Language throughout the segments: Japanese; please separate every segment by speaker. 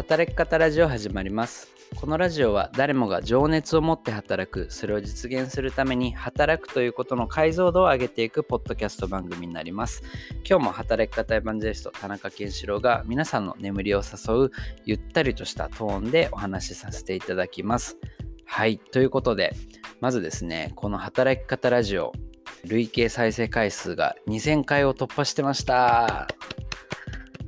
Speaker 1: 働き方ラジオ始まります。このラジオは誰もが情熱を持って働くそれを実現するために働くということの解像度を上げていくポッドキャスト番組になります。今日も働き方エヴァンジェリスト田中健志郎が皆さんの眠りを誘うゆったりとしたトーンでお話しさせていただきます。はいということでまずですねこの働き方ラジオ累計再生回数が2000回を突破してました。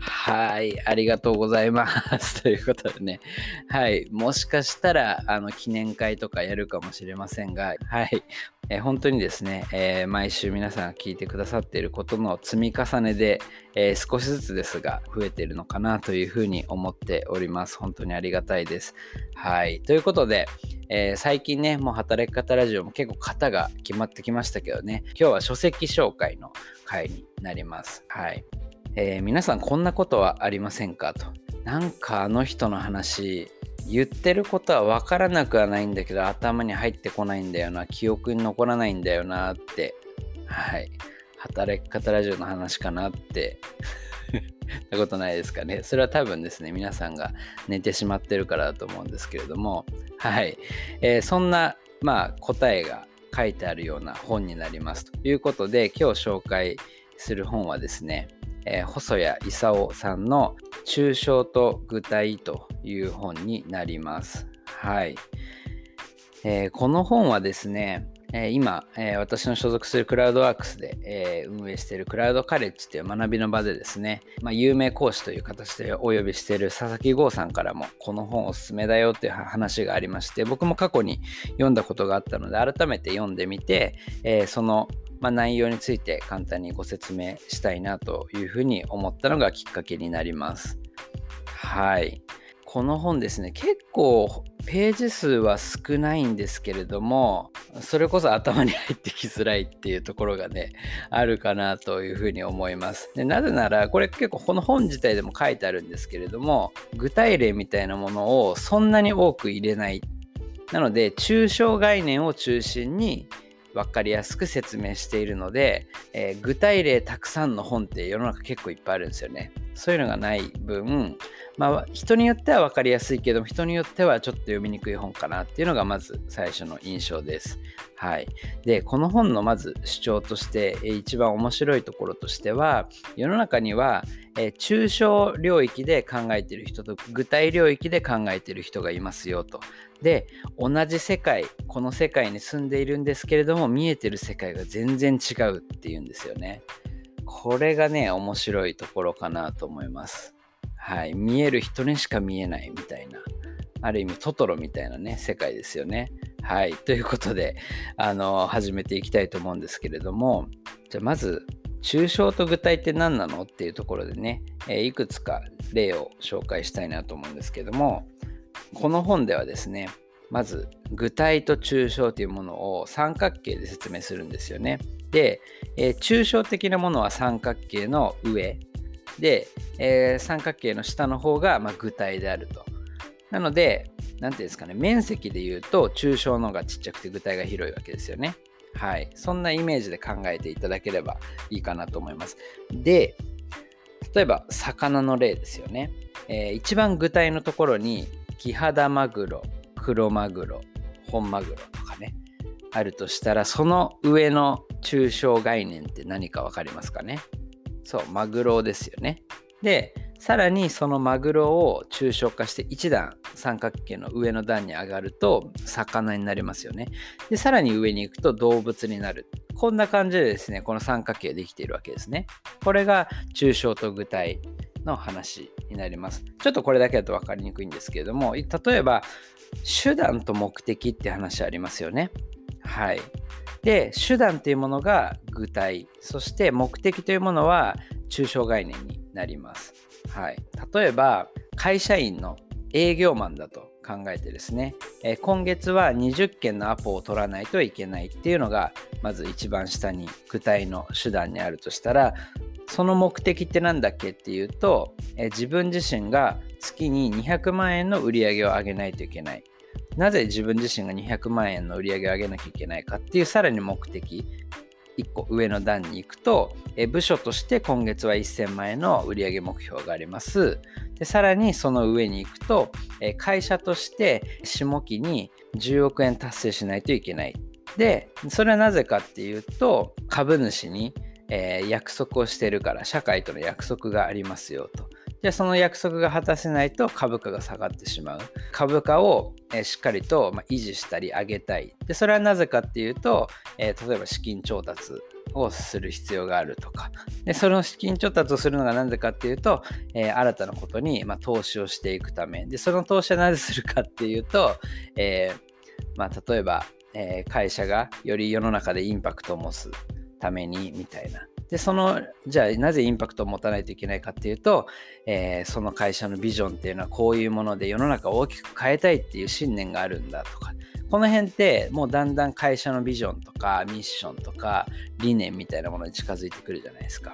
Speaker 1: はい、ありがとうございます。ということでね、はい、もしかしたら、あの、記念会とかやるかもしれませんが、はい、えー、本当にですね、えー、毎週皆さんが聞いてくださっていることの積み重ねで、えー、少しずつですが、増えてるのかなというふうに思っております。本当にありがたいです。はい、ということで、え最近ね、もう働き方ラジオも結構型が決まってきましたけどね、今日は書籍紹介の回になります。はい。えー、皆さんこんなことはありませんかと。なんかあの人の話、言ってることは分からなくはないんだけど頭に入ってこないんだよな、記憶に残らないんだよなって、はい。働き方ラジオの話かなってなことないですかね。それは多分ですね、皆さんが寝てしまってるからだと思うんですけれども、はい。えー、そんな、まあ、答えが書いてあるような本になりますということで、今日紹介する本はですね、えー、細谷勲さんの「抽象と具体」という本になります。はい。えー、この本はですね、えー、今、え、私の所属するクラウドワークスで、え運営しているクラウドカレッジという学びの場でですね、まあ、有名講師という形でお呼びしている佐々木剛さんからもこの本おすすめだよっていう話がありまして僕も過去に読んだことがあったので改めて読んでみて、えそのまあ、内容について簡単にご説明したいなというふうに思ったのがきっかけになります。はい。この本ですね、結構ページ数は少ないんですけれども、それこそ頭に入ってきづらいっていうところがね、あるかなというふうに思います。でなぜなら、これ結構この本自体でも書いてあるんですけれども、具体例みたいなものをそんなに多く入れない。なので、抽象概念を中心に分かりやすく説明しているので、えー、具体例たくさんの本って世の中結構いっぱいあるんですよね。そういうのがない分、まあ、人によっては分かりやすいけども人によってはちょっと読みにくい本かなっていうのがまず最初の印象です。はい、でこの本のまず主張として一番面白いところとしては世の中にはえ抽象領域で考えている人と具体領域で考えている人がいますよと。で同じ世界この世界に住んでいるんですけれども見えてる世界が全然違うっていうんですよね。これがね面白いところかなと思います。はい、見える人にしか見えないみたいな。ある意味トトロみたいなね世界ですよね。はい。ということで、あの、始めていきたいと思うんですけれども、じゃあまず、抽象と具体って何なのっていうところでね、えー、いくつか例を紹介したいなと思うんですけども、この本ではですね、まず具体と抽象というものを三角形で説明するんですよね。で、えー、抽象的なものは三角形の上で、えー、三角形の下の方がま具体であると。なので、何ていうんですかね、面積で言うと抽象の方がちっちゃくて具体が広いわけですよね。はい。そんなイメージで考えていただければいいかなと思います。で、例えば魚の例ですよね。えー、一番具体のところに、キハダマグロ、クロマグロ、本マグロ、あるとしたら、その上の抽象概念って何か分かりますかね？そう、マグロですよね。で、さらにそのマグロを抽象化して1段三角形の上の段に上がると魚になりますよね。で、さらに上に行くと動物になる。こんな感じでですね、この三角形ができているわけですね。これが抽象と具体の話になります。ちょっとこれだけだと分かりにくいんですけれども、例えば手段と目的って話ありますよね。はい。で、手段というものが具体、そして目的というものは抽象概念になります。はい、例えば会社員の営業マンだと考えてですね、え、今月は20件のアポを取らないといけないっていうのがまず一番下に具体の手段にあるとしたらその目的って何だっけっていうと、え、自分自身が月に200万円の売り上げを上げないといけないなぜ自分自身が200万円の売り上げを上げなきゃいけないかっていうさらに目的1個上の段に行くと、え部署として今月は1000万円の売上目標があります。でさらにその上に行くと、え会社として下期に10億円達成しないといけない。で、それはなぜかっていうと、株主に、え、約束をしてるから、社会との約束がありますよと。じゃその約束が果たせないと株価が下がってしまう。株価をしっかりと維持したり上げたい。でそれはなぜかっていうと、えー、例えば資金調達をする必要があるとか。でその資金調達をするのがなぜかっていうと、えー、新たなことに、まあ、投資をしていくため。でその投資はなぜするかっていうと、えー、まあ、例えば、え会社がより世の中でインパクトを持つためにみたいな。で、その、じゃあなぜインパクトを持たないといけないかっていうと、えー、その会社のビジョンっていうのはこういうもので世の中を大きく変えたいっていう信念があるんだとか、この辺ってもうだんだん会社のビジョンとかミッションとか理念みたいなものに近づいてくるじゃないですか。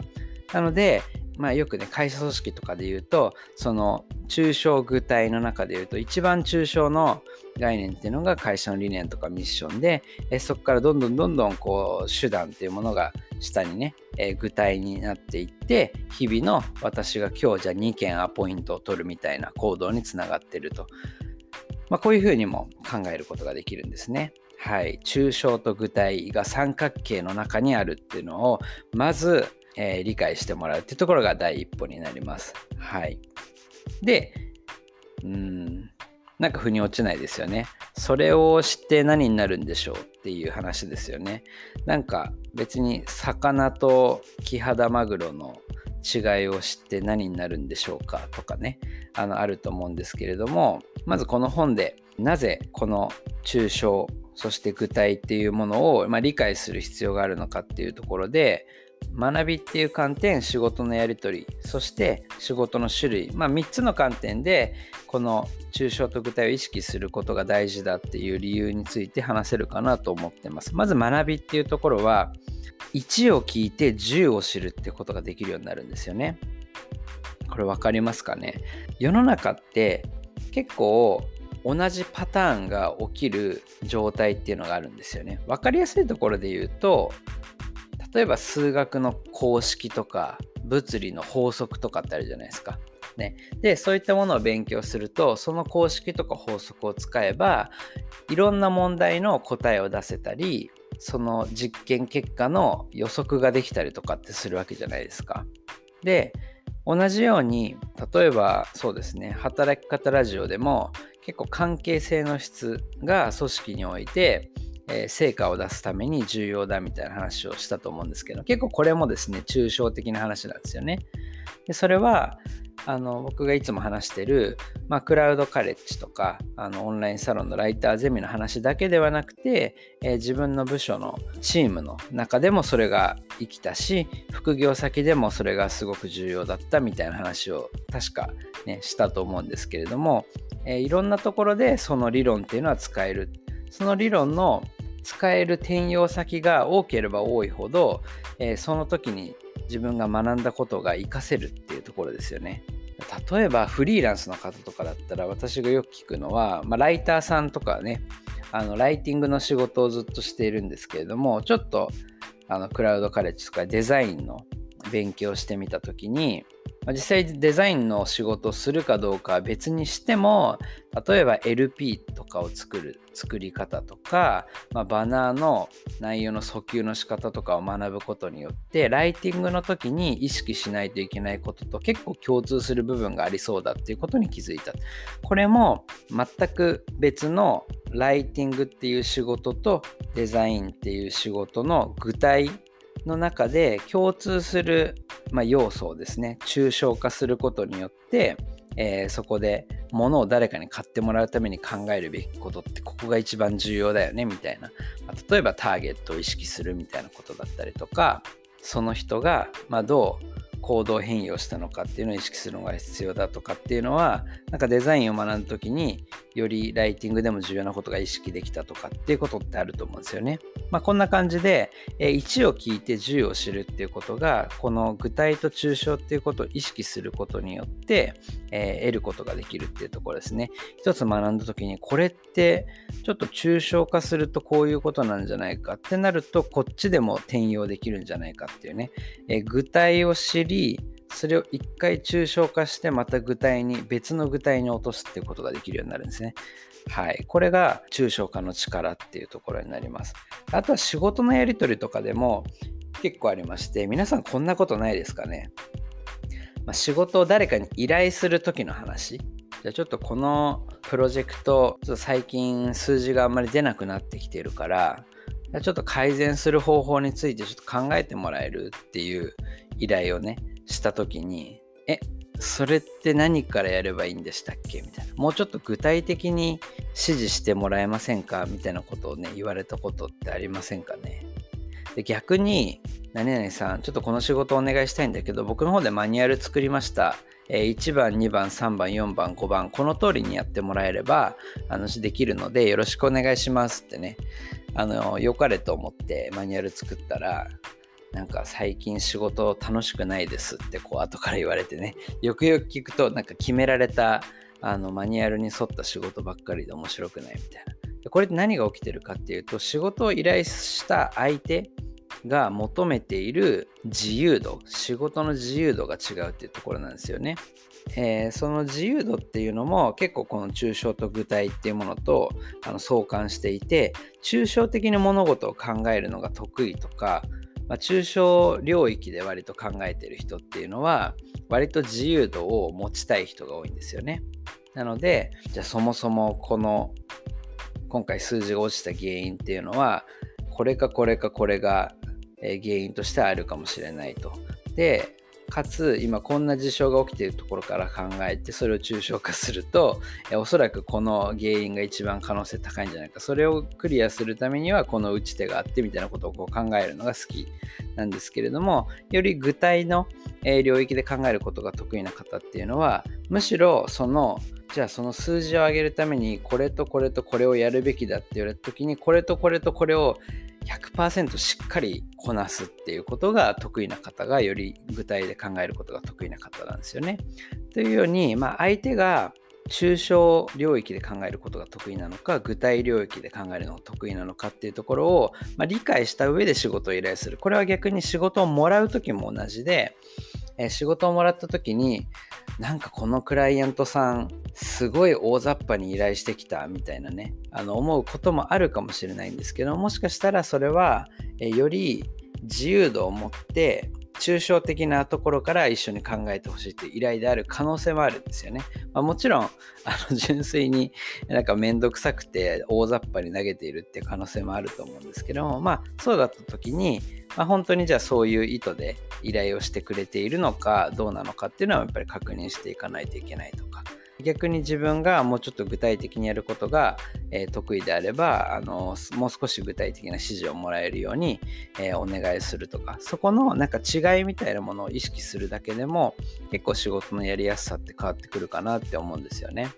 Speaker 1: なので、まあ、よくね会社組織とかで言うとその抽象具体の中で言うと一番抽象の概念っていうのが会社の理念とかミッションでえそこからどんどんどんどんこう手段っていうものが下にね、え、具体になっていって日々の私が今日じゃあ2件アポイントを取るみたいな行動につながってると、まあ、こういうふうにも考えることができるんですね。はい、抽象と具体が三角形の中にあるっていうのをまず、えー、理解してもらうっていうところが第一歩になります。はい、でうんなんか腑に落ちないですよね。それを知って何になるんでしょうっていう話ですよね。なんか別に魚とキハダマグロの違いを知って何になるんでしょうかとかねあのあると思うんですけれどもまずこの本でなぜこの抽象そして具体っていうものを、まあ、理解する必要があるのかっていうところで学びっていう観点仕事のやり取りそして仕事の種類、まあ、3つの観点でこの抽象と具体を意識することが大事だっていう理由について話せるかなと思ってます。まず学びっていうところは1を聞いて10を知るってことができるようになるんですよね。これ分かりますかね？世の中って結構同じパターンが起きる状態っていうのがあるんですよね。分かりやすいところで言うと例えば数学の公式とか物理の法則とかってあるじゃないですか。ね、でそういったものを勉強するとその公式とか法則を使えばいろんな問題の答えを出せたりその実験結果の予測ができたりとかってするわけじゃないですか。で同じように例えばそうですね働き方ラジオでも結構関係性の質が組織においてえー、成果を出すために重要だみたいな話をしたと思うんですけど結構これもですね抽象的な話なんですよね。でそれはあの僕がいつも話してる、まあ、クラウドカレッジとかあのオンラインサロンのライターゼミの話だけではなくて、えー、自分の部署のチームの中でもそれが生きたし副業先でもそれがすごく重要だったみたいな話を確か、ね、したと思うんですけれども、えー、いろんなところでその理論っていうのは使えるその理論の使える転用先が多ければ多いほど、えー、その時に自分が学んだことが活かせるっていうところですよね。例えばフリーランスの方とかだったら私がよく聞くのは、まあ、ライターさんとかねあのライティングの仕事をずっとしているんですけれどもちょっとあのクラウドカレッジとかデザインの勉強してみた時に、実際デザインの仕事をするかどうかは別にしても例えば LP とかを作る作り方とか、まあ、バナーの内容の訴求の仕方とかを学ぶことによってライティングの時に意識しないといけないことと結構共通する部分がありそうだっていうことに気づいた。これも全く別のライティングっていう仕事とデザインっていう仕事の具体の中で共通する、まあ、要素をですね抽象化することによって、えー、そこで物を誰かに買ってもらうために考えるべきことってここが一番重要だよねみたいな、まあ、例えばターゲットを意識するみたいなことだったりとかその人が、まあ、どう行動変容したのかっていうのを意識するのが必要だとかっていうのはなんかデザインを学ぶ時によりライティングでも重要なことが意識できたとかっていうことってあると思うんですよね。まあ、こんな感じで、1を聞いて10を知るっていうことがこの具体と抽象っていうことを意識することによって、え、得ることができるっていうところですね。一つ学んだ時にこれってちょっと抽象化するとこういうことなんじゃないかってなるとこっちでも転用できるんじゃないかっていうね、え、具体を知りそれを一回抽象化してまた具体に別の具体に落とすっていうことができるようになるんですね。はい。これが抽象化の力っていうところになります。あとは仕事のやり取りとかでも結構ありまして、皆さんこんなことないですかね。まあ、仕事を誰かに依頼する時の話。じゃあちょっとこのプロジェクト、ちょっと最近数字があんまり出なくなってきてるから、ちょっと改善する方法についてちょっと考えてもらえるっていう依頼をね、した時に、え、それって何からやればいいんでしたっけ？みたいな。もうちょっと具体的に指示してもらえませんか？みたいなことをね、言われたことってありませんかねで逆に、何々さん、ちょっとこの仕事お願いしたいんだけど、僕の方でマニュアル作りました。え1番、2番、3番、4番、5番、この通りにやってもらえれば、あの、できるので、よろしくお願いしますってね、あの、良かれと思ってマニュアル作ったら、なんか最近仕事楽しくないですってこう後から言われてねよくよく聞くとなんか決められたあのマニュアルに沿った仕事ばっかりで面白くないみたいなこれって何が起きてるかっていうと仕事を依頼した相手が求めている自由度仕事の自由度が違うっていうところなんですよね。えー、その自由度っていうのも結構この抽象と具体っていうものとあの相関していて抽象的に物事を考えるのが得意とかまあ、抽象領域で割と考えてる人っていうのは割と自由度を持ちたい人が多いんですよね。なのでじゃあそもそもこの今回数字が落ちた原因っていうのはこれかこれかこれが原因としてあるかもしれないと。でかつ今こんな事象が起きているところから考えてそれを抽象化するとおそらくこの原因が一番可能性高いんじゃないかそれをクリアするためにはこの打ち手があってみたいなことをこう考えるのが好きなんですけれどもより具体の領域で考えることが得意な方っていうのはむしろそのじゃあその数字を上げるためにこれとこれとこれをやるべきだって言われた時にこれとこれとこれを100%しっかりこなすっていうことが得意な方がより具体で考えることが得意な方なんですよね。というように、まあ、相手が抽象領域で考えることが得意なのか具体領域で考えるのが得意なのかっていうところを、まあ、理解した上で仕事を依頼するこれは逆に仕事をもらう時も同じで、え、仕事をもらった時になんかこのクライアントさんすごい大雑把に依頼してきたみたいなねあの思うこともあるかもしれないんですけどもしかしたらそれは、えより自由度を持って抽象的なところから一緒に考えてほしいという依頼である可能性もあるんですよね。まあ、もちろんあの 純粋になんかめんどくさくて大雑把に投げているっていう可能性もあると思うんですけどもまあそうだった時に、まあ、本当にじゃあそういう意図で依頼をしてくれているのかどうなのかっていうのはやっぱり確認していかないといけないとか。逆に自分がもうちょっと具体的にやることが、え、得意であればあのもう少し具体的な指示をもらえるように、え、お願いするとかそこのなんか違いみたいなものを意識するだけでも結構仕事のやりやすさって変わってくるかなって思うんですよね。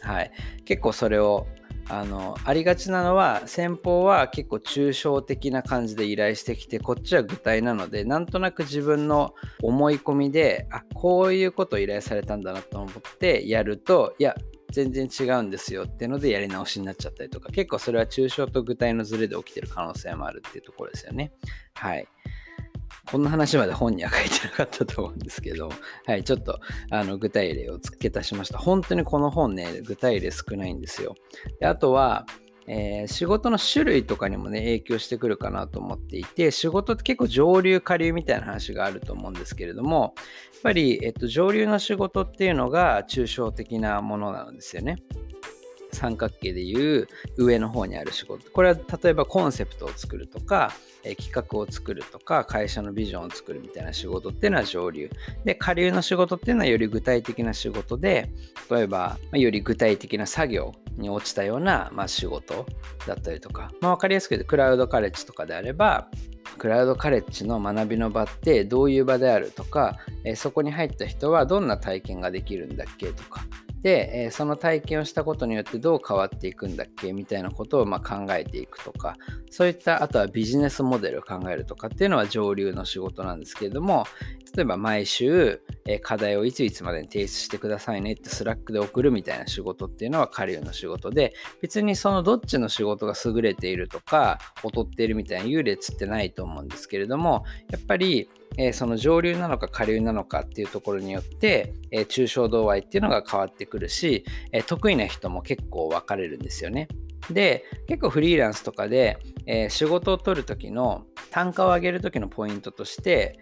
Speaker 1: はい、結構それをあのありがちなのは先方は結構抽象的な感じで依頼してきてこっちは具体なのでなんとなく自分の思い込みであこういうことを依頼されたんだなと思ってやるといや全然違うんですよっていうのでやり直しになっちゃったりとか結構それは抽象と具体のズレで起きてる可能性もあるっていうところですよね。はい。こんな話まで本には書いてなかったと思うんですけど、はい、ちょっとあの具体例を付け足しました。本当にこの本ね、具体例少ないんですよ。であとは、えー、仕事の種類とかにもね、影響してくるかなと思っていて、仕事って結構上流下流みたいな話があると思うんですけれども、やっぱり、えっと、上流の仕事っていうのが抽象的なものなんですよね。三角形でいう上の方にある仕事。これは例えばコンセプトを作るとか、え企画を作るとか会社のビジョンを作るみたいな仕事っていうのは上流。で下流の仕事っていうのはより具体的な仕事で例えば、まより具体的な作業に落ちたような、まあ、仕事だったりとか、まあ、分かりやすく言うとクラウドカレッジとかであればクラウドカレッジの学びの場ってどういう場であるとか、えそこに入った人はどんな体験ができるんだっけとか。で、えその体験をしたことによってどう変わっていくんだっけみたいなことをま考えていくとかそういったあとはビジネスモデルを考えるとかっていうのは上流の仕事なんですけれども例えば毎週、え課題をいついつまでに提出してくださいねって Slack で送るみたいな仕事っていうのは下流の仕事で別にそのどっちの仕事が優れているとか劣っているみたいな優劣ってないと思うんですけれどもやっぱりえ、その上流なのか下流なのかっていうところによって、えー、抽象度合いっていうのが変わってくるし、え、得意な人も結構分かれるんですよね。で結構フリーランスとかで、え仕事を取る時の単価を上げる時のポイントとして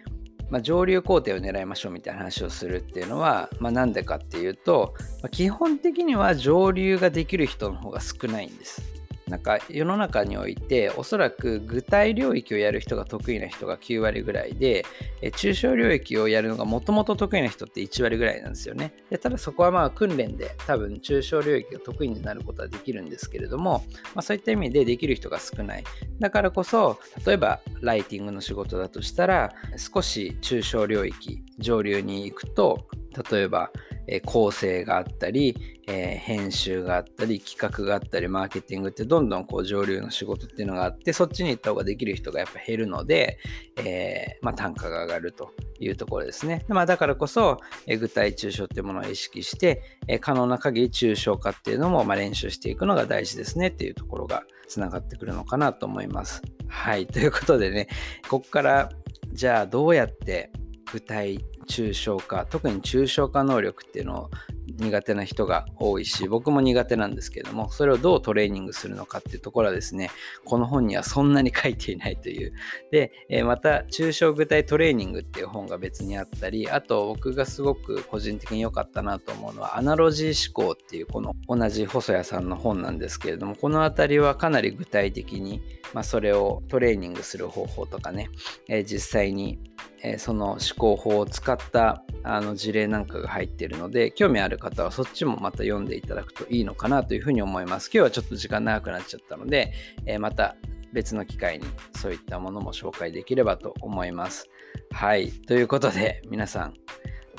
Speaker 1: まあ、上流工程を狙いましょうみたいな話をするっていうのは、まあ、なんでかっていうと、まあ、基本的には上流ができる人の方が少ないんです。なんか世の中においておそらく具体領域をやる人が得意な人が9割ぐらいで抽象領域をやるのがもともと得意な人って1割ぐらいなんですよね。でただそこはまあ訓練で多分抽象領域が得意になることはできるんですけれども、まあ、そういった意味でできる人が少ない。だからこそ例えばライティングの仕事だとしたら少し抽象領域上流に行くと例えばえ構成があったり、えー、編集があったり、企画があったり、マーケティングってどんどんこう上流の仕事っていうのがあって、そっちに行った方ができる人がやっぱ減るので、えー、まあ、単価が上がるというところですね。まあ、だからこそ、えー、具体抽象っていうものを意識して、え可能な限り抽象化っていうのもま練習していくのが大事ですねっていうところがつながってくるのかなと思います。はい。ということでね、ここからじゃあどうやって具体抽象化特に抽象化能力っていうのを苦手な人が多いし僕も苦手なんですけどもそれをどうトレーニングするのかっていうところはですねこの本にはそんなに書いていないという。で、えまた抽象具体トレーニングっていう本が別にあったりあと僕がすごく個人的に良かったなと思うのはアナロジー思考っていうこの同じ細谷さんの本なんですけれどもこの辺りはかなり具体的に、まあ、それをトレーニングする方法とかね、え実際にえその思考法を使ったあの事例なんかが入ってるので興味ある方はそっちもまた読んでいただくといいのかなというふうに思います。今日はちょっと時間長くなっちゃったので、えまた別の機会にそういったものも紹介できればと思います。はい。ということで皆さん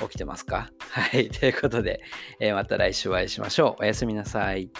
Speaker 1: 起きてますか？はい。ということで、えまた来週お会いしましょう。おやすみなさい。